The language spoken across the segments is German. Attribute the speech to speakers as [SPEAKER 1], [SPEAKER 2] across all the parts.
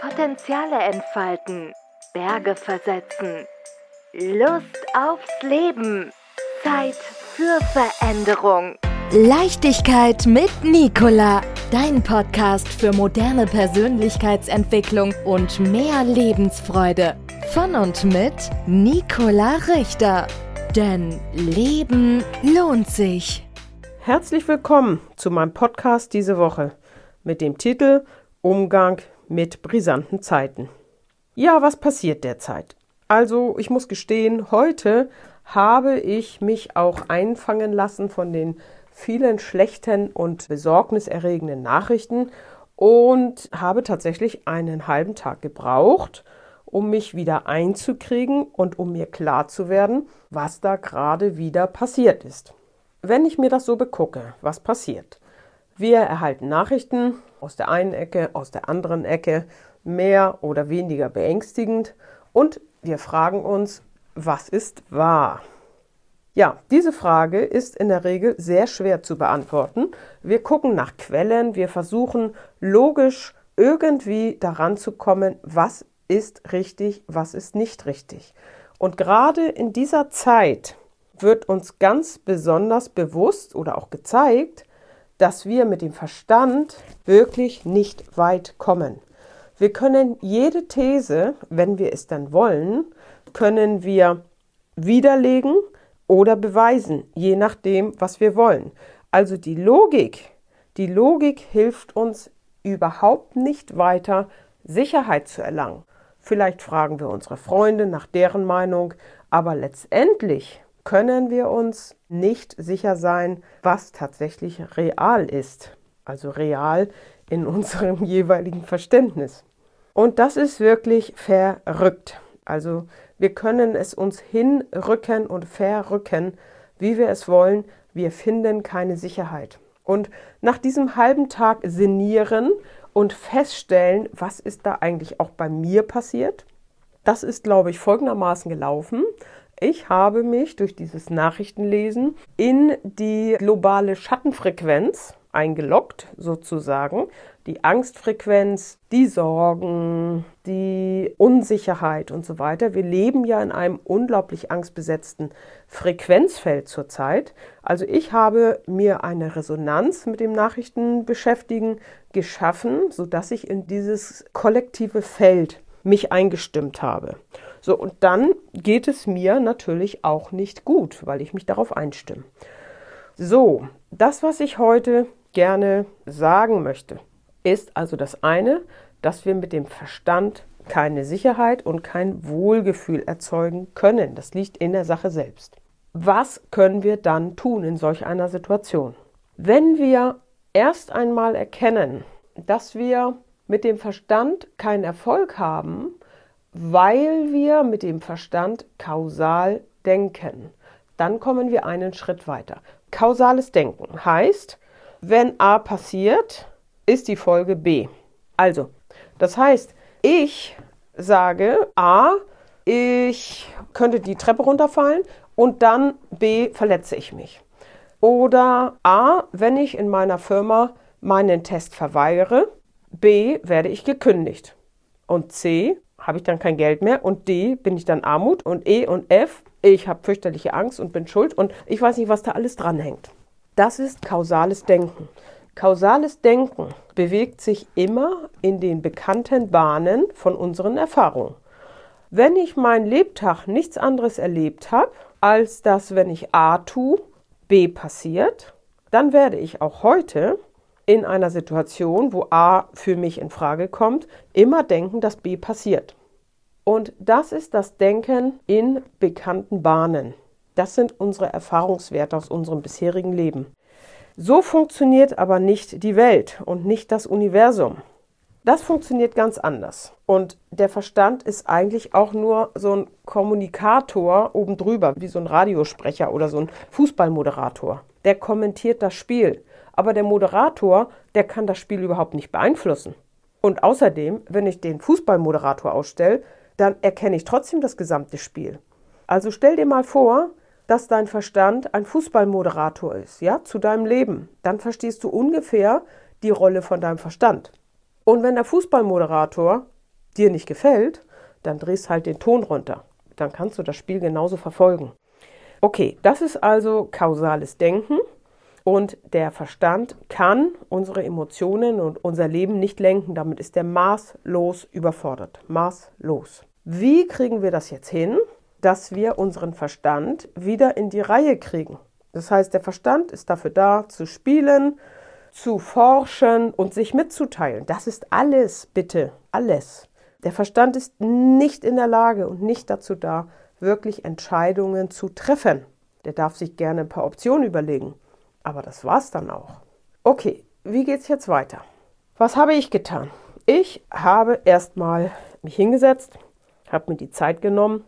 [SPEAKER 1] Potenziale entfalten, Berge versetzen, Lust aufs Leben, Zeit für Veränderung. Leichtigkeit mit Nicola, dein Podcast für moderne Persönlichkeitsentwicklung und mehr Lebensfreude. Von und mit Nicola Richter. Denn Leben lohnt sich.
[SPEAKER 2] Herzlich willkommen zu meinem Podcast diese Woche mit dem Titel Umgang mit brisanten Zeiten. Ja, was passiert derzeit? Also, ich muss gestehen, heute habe ich mich auch einfangen lassen von den vielen schlechten und besorgniserregenden Nachrichten und habe tatsächlich einen halben Tag gebraucht, um mich wieder einzukriegen und um mir klar zu werden, was da gerade wieder passiert ist. Wenn ich mir das so begucke, was passiert? Wir erhalten Nachrichten aus der einen Ecke, aus der anderen Ecke, mehr oder weniger beängstigend und wir fragen uns, was ist wahr? Ja, diese Frage ist in der Regel sehr schwer zu beantworten. Wir gucken nach Quellen, wir versuchen logisch irgendwie daran zu kommen, was ist richtig, was ist nicht richtig. Und gerade in dieser Zeit wird uns ganz besonders bewusst oder auch gezeigt, dass wir mit dem Verstand wirklich nicht weit kommen. Wir können jede These, wenn wir es dann wollen, können wir widerlegen oder beweisen, je nachdem, was wir wollen. Also die Logik, die Logik hilft uns überhaupt nicht weiter, Sicherheit zu erlangen. Vielleicht fragen wir unsere Freunde nach deren Meinung, aber letztendlich können wir uns nicht sicher sein, was tatsächlich real ist. Also real in unserem jeweiligen Verständnis. Und das ist wirklich verrückt. Also wir können es uns hinrücken und verrücken, wie wir es wollen. Wir finden keine Sicherheit. Und nach diesem halben Tag sinnieren und feststellen, was ist da eigentlich auch bei mir passiert, das ist, glaube ich, folgendermaßen gelaufen. Ich habe mich durch dieses Nachrichtenlesen in die globale Schattenfrequenz eingeloggt, sozusagen. Die Angstfrequenz, die Sorgen, die Unsicherheit und so weiter. Wir leben ja in einem unglaublich angstbesetzten Frequenzfeld zurzeit. Also ich habe mir eine Resonanz mit dem Nachrichtenbeschäftigen geschaffen, sodass ich in dieses kollektive Feld mich eingestimmt habe. So, und dann geht es mir natürlich auch nicht gut, weil ich mich darauf einstimme. So, das, was ich heute gerne sagen möchte, ist also das eine, dass wir mit dem Verstand keine Sicherheit und kein Wohlgefühl erzeugen können. Das liegt in der Sache selbst. Was können wir dann tun in solch einer Situation? Wenn wir erst einmal erkennen, dass wir mit dem Verstand keinen Erfolg haben, weil wir mit dem Verstand kausal denken. Dann kommen wir einen Schritt weiter. Kausales Denken heißt, wenn A passiert, ist die Folge B. Also, das heißt, ich sage A, ich könnte die Treppe runterfallen und dann B, verletze ich mich. Oder A, wenn ich in meiner Firma meinen Test verweigere, B, werde ich gekündigt. Und C, habe ich dann kein Geld mehr und D bin ich dann Armut und E und F ich habe fürchterliche Angst und bin schuld und ich weiß nicht, was da alles dranhängt. Das ist kausales Denken. Kausales Denken bewegt sich immer in den bekannten Bahnen von unseren Erfahrungen. Wenn ich mein Lebtag nichts anderes erlebt habe, als dass wenn ich A tue, B passiert, dann werde ich auch heute in einer Situation, wo A für mich in Frage kommt, immer denken, dass B passiert. Und das ist das Denken in bekannten Bahnen. Das sind unsere Erfahrungswerte aus unserem bisherigen Leben. So funktioniert aber nicht die Welt und nicht das Universum. Das funktioniert ganz anders. Und der Verstand ist eigentlich auch nur so ein Kommunikator oben drüber, wie so ein Radiosprecher oder so ein Fußballmoderator. Der kommentiert das Spiel. Aber der Moderator, der kann das Spiel überhaupt nicht beeinflussen. Und außerdem, wenn ich den Fußballmoderator ausstelle, dann erkenne ich trotzdem das gesamte Spiel. Also stell dir mal vor, dass dein Verstand ein Fußballmoderator ist, ja, zu deinem Leben. Dann verstehst du ungefähr die Rolle von deinem Verstand. Und wenn der Fußballmoderator dir nicht gefällt, dann drehst halt den Ton runter. Dann kannst du das Spiel genauso verfolgen. Okay, das ist also kausales Denken und der Verstand kann unsere Emotionen und unser Leben nicht lenken. Damit ist er maßlos überfordert. Maßlos. Wie kriegen wir das jetzt hin, dass wir unseren Verstand wieder in die Reihe kriegen? Das heißt, der Verstand ist dafür da, zu spielen, zu forschen und sich mitzuteilen. Das ist alles, bitte, alles. Der Verstand ist nicht in der Lage und nicht dazu da, wirklich Entscheidungen zu treffen. Der darf sich gerne ein paar Optionen überlegen. Aber das war's dann auch. Okay, wie geht's jetzt weiter? Was habe ich getan? Ich habe erstmal mich hingesetzt, habe mir die Zeit genommen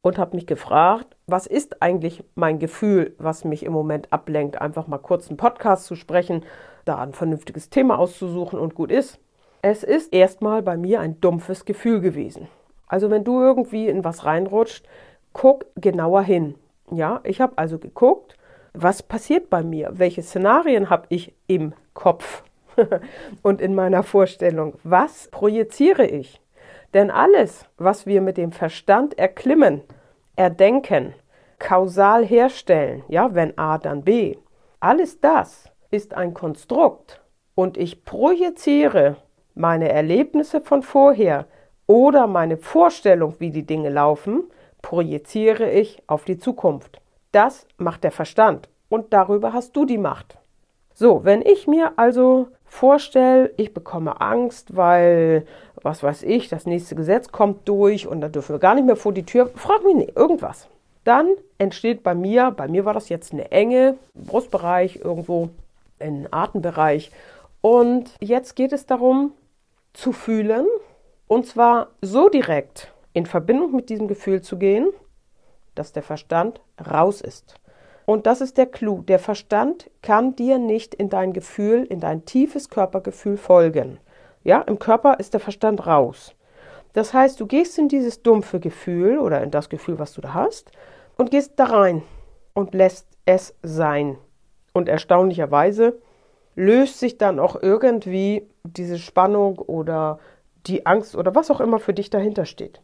[SPEAKER 2] und habe mich gefragt, was ist eigentlich mein Gefühl, was mich im Moment ablenkt, einfach mal kurz einen Podcast zu sprechen, da ein vernünftiges Thema auszusuchen und gut ist. Es ist erstmal bei mir ein dumpfes Gefühl gewesen. Also wenn du irgendwie in was reinrutscht, guck genauer hin. Ja, ich habe also geguckt, was passiert bei mir? Welche Szenarien habe ich im Kopf und in meiner Vorstellung? Was projiziere ich? Denn alles, was wir mit dem Verstand erklimmen, erdenken, kausal herstellen, ja, wenn A, dann B, alles das ist ein Konstrukt und ich projiziere meine Erlebnisse von vorher oder meine Vorstellung, wie die Dinge laufen, projiziere ich auf die Zukunft. Das macht der Verstand und darüber hast du die Macht. So, wenn ich mir also vorstelle, ich bekomme Angst, weil, was weiß ich, das nächste Gesetz kommt durch und da dürfen wir gar nicht mehr vor die Tür, frag mich nicht, irgendwas. Dann entsteht bei mir, bei mir war das jetzt eine Enge, Brustbereich, irgendwo, im Atembereich. Und jetzt geht es darum, zu fühlen und zwar so direkt in Verbindung mit diesem Gefühl zu gehen, dass der Verstand raus ist. Und das ist der Clou. Der Verstand kann dir nicht in dein Gefühl, in dein tiefes Körpergefühl folgen. Ja, im Körper ist der Verstand raus. Das heißt, du gehst in dieses dumpfe Gefühl oder in das Gefühl, was du da hast, und gehst da rein und lässt es sein. Und erstaunlicherweise löst sich dann auch irgendwie diese Spannung oder die Angst oder was auch immer für dich dahinter steht.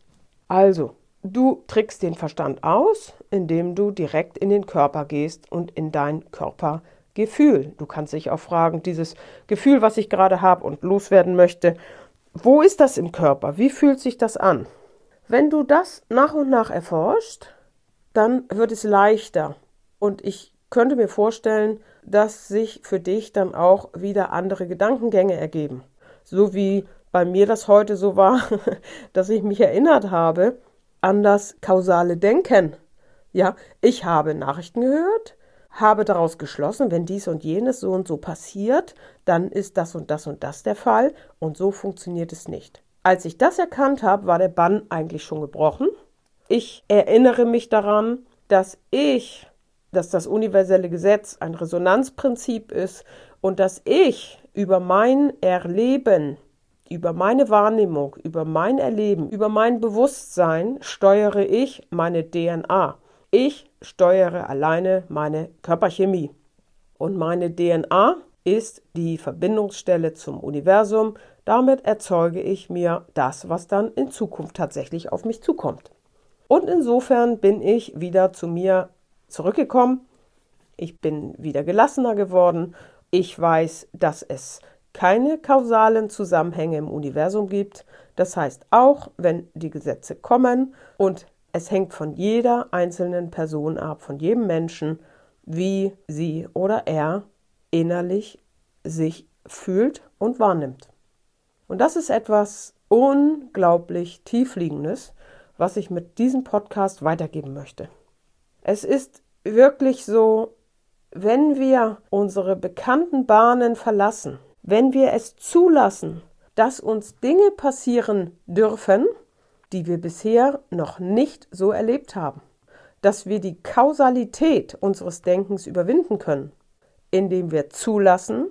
[SPEAKER 2] Also, du trickst den Verstand aus, indem du direkt in den Körper gehst und in dein Körpergefühl. Du kannst dich auch fragen, dieses Gefühl, was ich gerade habe und loswerden möchte, wo ist das im Körper? Wie fühlt sich das an? Wenn du das nach und nach erforscht, dann wird es leichter. Und ich könnte mir vorstellen, dass sich für dich dann auch wieder andere Gedankengänge ergeben. So wie bei mir das heute so war, dass ich mich erinnert habe an das kausale Denken. Ja, ich habe Nachrichten gehört, habe daraus geschlossen, wenn dies und jenes so und so passiert, dann ist das und das und das der Fall und so funktioniert es nicht. Als ich das erkannt habe, war der Bann eigentlich schon gebrochen. Ich erinnere mich daran, dass ich dass das universelle Gesetz ein Resonanzprinzip ist und dass ich über mein Erleben, über meine Wahrnehmung, über mein Erleben, über mein Bewusstsein steuere ich meine DNA. Ich steuere alleine meine Körperchemie. Und meine DNA ist die Verbindungsstelle zum Universum. Damit erzeuge ich mir das, was dann in Zukunft tatsächlich auf mich zukommt. Und insofern bin ich wieder zu mir zurückgekommen. Ich bin wieder gelassener geworden. Ich weiß, dass es keine kausalen Zusammenhänge im Universum gibt. Das heißt, auch wenn die Gesetze kommen und es hängt von jeder einzelnen Person ab, von jedem Menschen, wie sie oder er innerlich sich fühlt und wahrnimmt. Und das ist etwas unglaublich tiefliegendes, was ich mit diesem Podcast weitergeben möchte. Es ist wirklich so, wenn wir unsere bekannten Bahnen verlassen, wenn wir es zulassen, dass uns Dinge passieren dürfen, die wir bisher noch nicht so erlebt haben, dass wir die Kausalität unseres Denkens überwinden können, indem wir zulassen,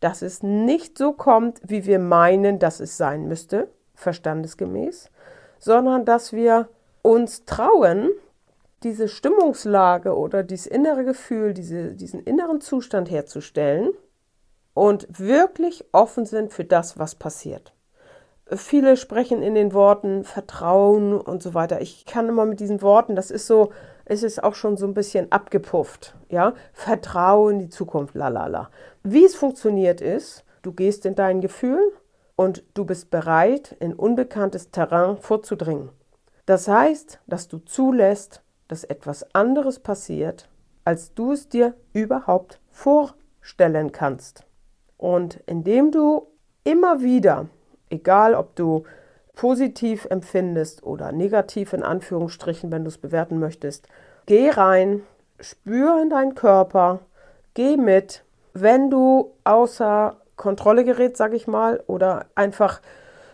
[SPEAKER 2] dass es nicht so kommt, wie wir meinen, dass es sein müsste, verstandesgemäß, sondern dass wir uns trauen, diese Stimmungslage oder dieses innere Gefühl, diese, diesen inneren Zustand herzustellen und wirklich offen sind für das, was passiert. Viele sprechen in den Worten Vertrauen und so weiter. Ich kann immer mit diesen Worten, das ist so, es ist auch schon so ein bisschen abgepufft, ja? Vertrauen in die Zukunft, lalala. Wie es funktioniert ist, du gehst in dein Gefühl und du bist bereit, in unbekanntes Terrain vorzudringen. Das heißt, dass du zulässt, dass etwas anderes passiert, als du es dir überhaupt vorstellen kannst. Und indem du immer wieder Egal, ob du positiv empfindest oder negativ in Anführungsstrichen, wenn du es bewerten möchtest, geh rein, spür in deinen Körper, geh mit. Wenn du außer Kontrolle gerät, sag ich mal, oder einfach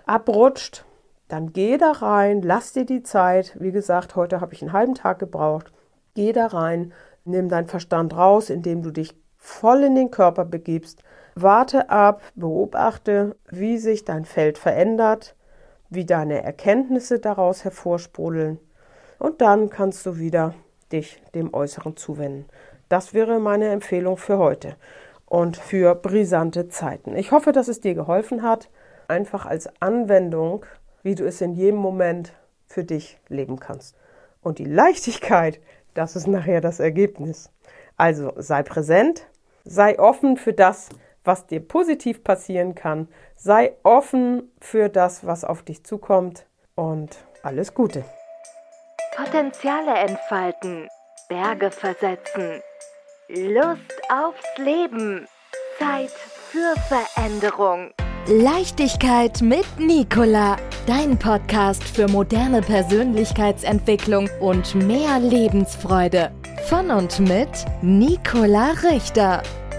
[SPEAKER 2] abrutscht, dann geh da rein, lass dir die Zeit. Wie gesagt, heute habe ich einen halben Tag gebraucht. Geh da rein, nimm deinen Verstand raus, indem du dich voll in den Körper begibst Warte ab, beobachte, wie sich dein Feld verändert, wie deine Erkenntnisse daraus hervorsprudeln und dann kannst du wieder dich dem Äußeren zuwenden. Das wäre meine Empfehlung für heute und für brisante Zeiten. Ich hoffe, dass es dir geholfen hat, einfach als Anwendung, wie du es in jedem Moment für dich leben kannst. Und die Leichtigkeit, das ist nachher das Ergebnis. Also sei präsent, sei offen für das, was dir positiv passieren kann. Sei offen für das, was auf dich zukommt und alles Gute.
[SPEAKER 1] Potenziale entfalten, Berge versetzen, Lust aufs Leben, Zeit für Veränderung. Leichtigkeit mit Nicola, dein Podcast für moderne Persönlichkeitsentwicklung und mehr Lebensfreude. Von und mit Nicola Richter.